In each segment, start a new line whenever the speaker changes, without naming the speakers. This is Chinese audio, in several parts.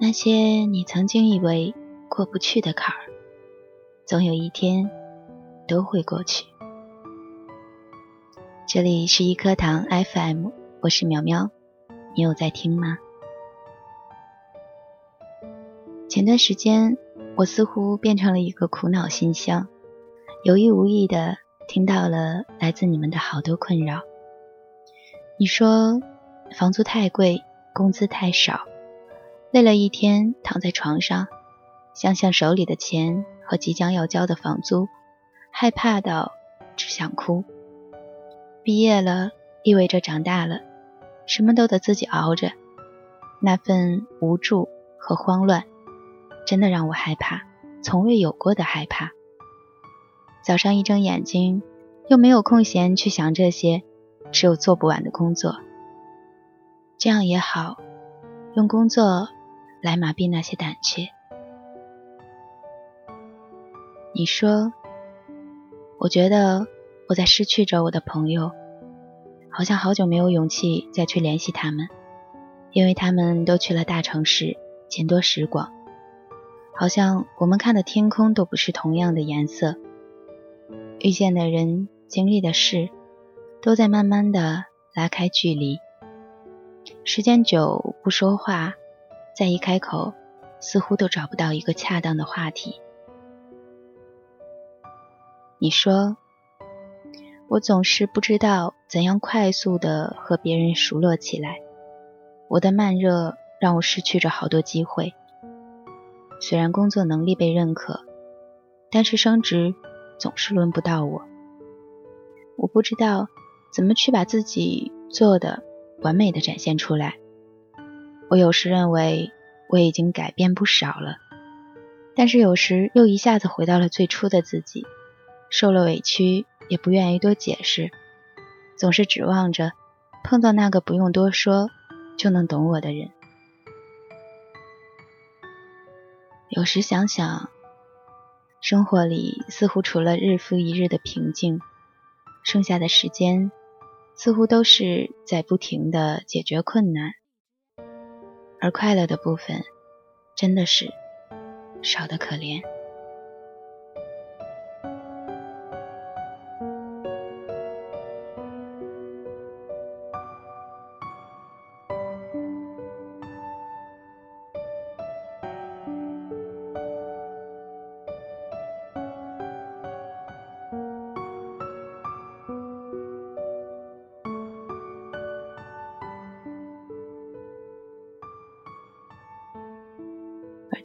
那些你曾经以为过不去的坎儿，总有一天都会过去。这里是一颗糖 FM，我是苗苗，你有在听吗？前段时间，我似乎变成了一个苦恼信箱，有意无意的听到了来自你们的好多困扰。你说房租太贵，工资太少。累了一天，躺在床上，想想手里的钱和即将要交的房租，害怕到只想哭。毕业了意味着长大了，什么都得自己熬着，那份无助和慌乱，真的让我害怕，从未有过的害怕。早上一睁眼睛，又没有空闲去想这些，只有做不完的工作。这样也好，用工作。来麻痹那些胆怯。你说，我觉得我在失去着我的朋友，好像好久没有勇气再去联系他们，因为他们都去了大城市，钱多时广，好像我们看的天空都不是同样的颜色。遇见的人，经历的事，都在慢慢的拉开距离。时间久，不说话。再一开口，似乎都找不到一个恰当的话题。你说，我总是不知道怎样快速的和别人熟络起来。我的慢热让我失去着好多机会。虽然工作能力被认可，但是升职总是轮不到我。我不知道怎么去把自己做的完美的展现出来。我有时认为我已经改变不少了，但是有时又一下子回到了最初的自己，受了委屈也不愿意多解释，总是指望着碰到那个不用多说就能懂我的人。有时想想，生活里似乎除了日复一日的平静，剩下的时间似乎都是在不停的解决困难。而快乐的部分，真的是少得可怜。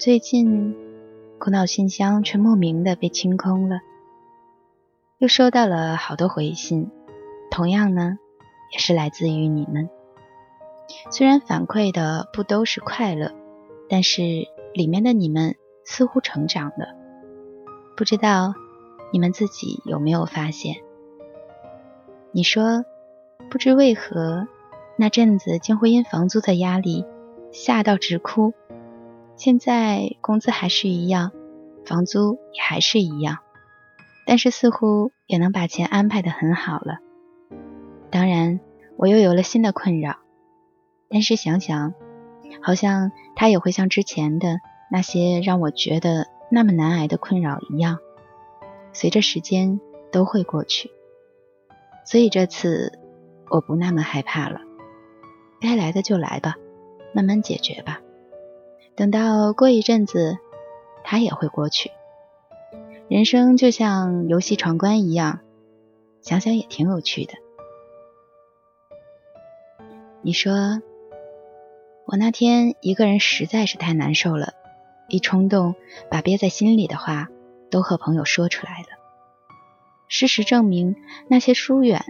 最近，苦恼信箱却莫名的被清空了，又收到了好多回信，同样呢，也是来自于你们。虽然反馈的不都是快乐，但是里面的你们似乎成长了，不知道你们自己有没有发现？你说，不知为何，那阵子竟会因房租的压力吓到直哭。现在工资还是一样，房租也还是一样，但是似乎也能把钱安排的很好了。当然，我又有了新的困扰，但是想想，好像它也会像之前的那些让我觉得那么难挨的困扰一样，随着时间都会过去。所以这次我不那么害怕了，该来的就来吧，慢慢解决吧。等到过一阵子，它也会过去。人生就像游戏闯关一样，想想也挺有趣的。你说，我那天一个人实在是太难受了，一冲动把憋在心里的话都和朋友说出来了。事实证明，那些疏远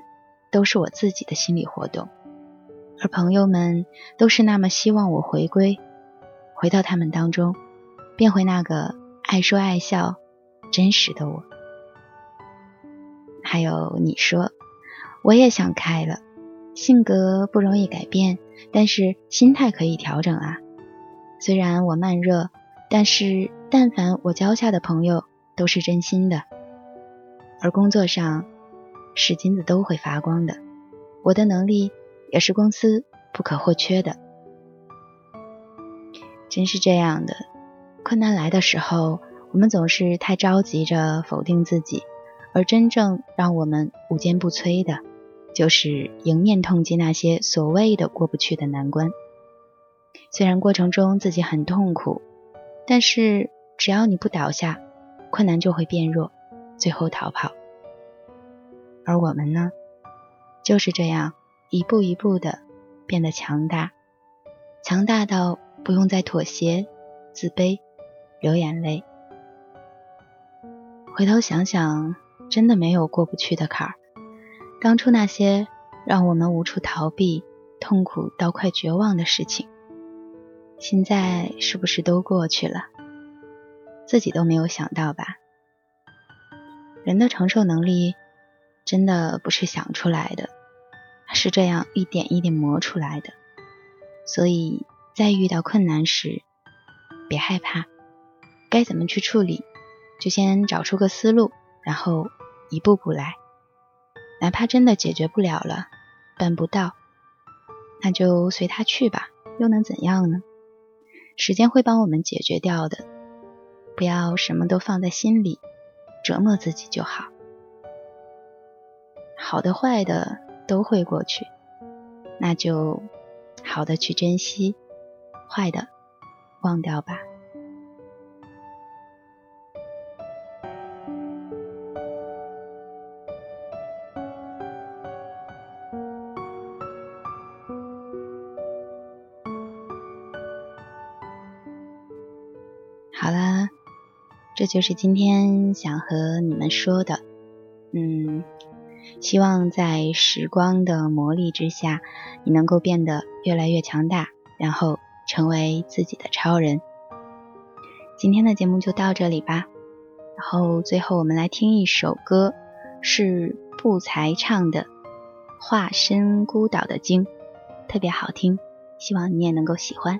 都是我自己的心理活动，而朋友们都是那么希望我回归。回到他们当中，变回那个爱说爱笑、真实的我。还有你说，我也想开了，性格不容易改变，但是心态可以调整啊。虽然我慢热，但是但凡我交下的朋友都是真心的。而工作上是金子都会发光的，我的能力也是公司不可或缺的。真是这样的，困难来的时候，我们总是太着急着否定自己，而真正让我们无坚不摧的，就是迎面痛击那些所谓的过不去的难关。虽然过程中自己很痛苦，但是只要你不倒下，困难就会变弱，最后逃跑。而我们呢，就是这样一步一步的变得强大，强大到。不用再妥协、自卑、流眼泪。回头想想，真的没有过不去的坎儿。当初那些让我们无处逃避、痛苦到快绝望的事情，现在是不是都过去了？自己都没有想到吧？人的承受能力真的不是想出来的，是这样一点一点磨出来的。所以。在遇到困难时，别害怕，该怎么去处理，就先找出个思路，然后一步步来。哪怕真的解决不了了，办不到，那就随他去吧，又能怎样呢？时间会帮我们解决掉的。不要什么都放在心里，折磨自己就好。好的坏的都会过去，那就好的去珍惜。坏的，忘掉吧。好啦，这就是今天想和你们说的。嗯，希望在时光的磨砺之下，你能够变得越来越强大，然后。成为自己的超人。今天的节目就到这里吧。然后最后我们来听一首歌，是不才唱的《化身孤岛的鲸》，特别好听，希望你也能够喜欢。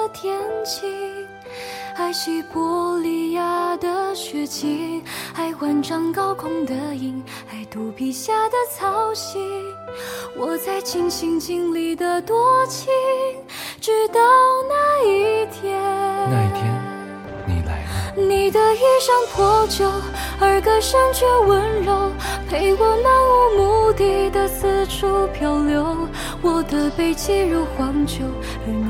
的天气，爱西伯利亚的雪景，爱万丈高空的鹰，爱肚皮下的草席。我在尽心尽力的多情，直到那一天。
那一天，你来了。
你的衣裳破旧，而歌声却温柔。陪我漫无目的的四处漂流，我的背脊如荒丘，而你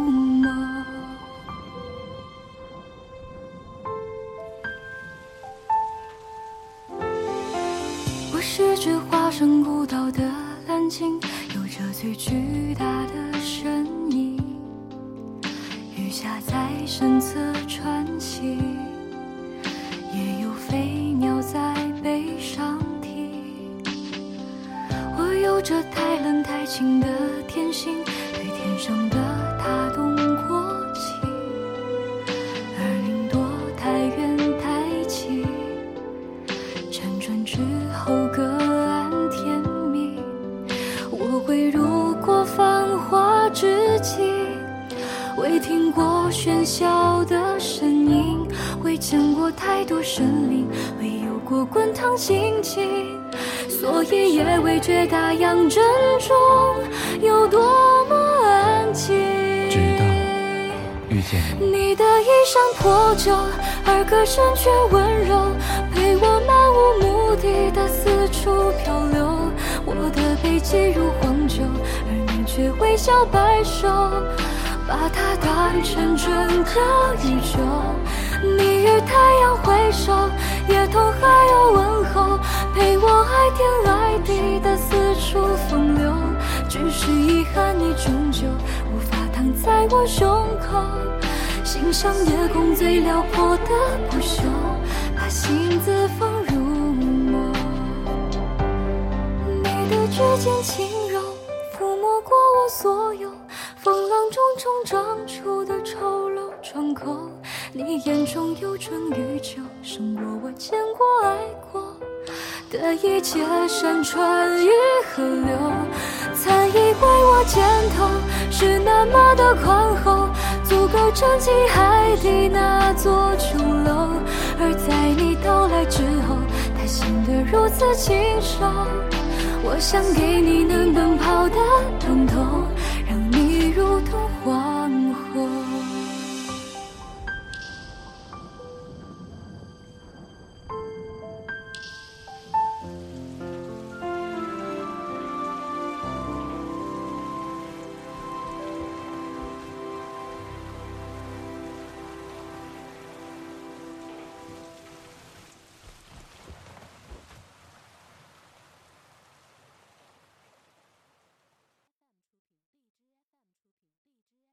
是只化身孤岛的蓝鲸，有着最巨大的身影。鱼虾在身侧穿行，也有飞鸟在背上停。我有着太冷太清的天性。对天上的太多生灵，未有过滚烫心情，所以也未觉大洋正中有多么安静。
直到遇见你，
你的衣衫破旧，而歌声却温柔，陪我漫无目的的四处漂流。我的背脊如荒丘，而你却微笑摆首。把它当成整个宇宙，你与太阳挥手，也同海鸥问候，陪我爱天爱地的四处风流。只是遗憾，你终究无法躺在我胸口，欣赏夜空最辽阔的不朽，把心字放入眸。你的指尖轻柔，抚摸过我所有。风浪中冲撞出的丑陋窗口，你眼中有春与秋，胜过我见过爱过的一切山川与河流。曾以为我肩头是那么的宽厚，足够撑起海底那座琼楼，而在你到来之后，它显得如此清瘦。我想给你能奔跑的疼痛。如同花。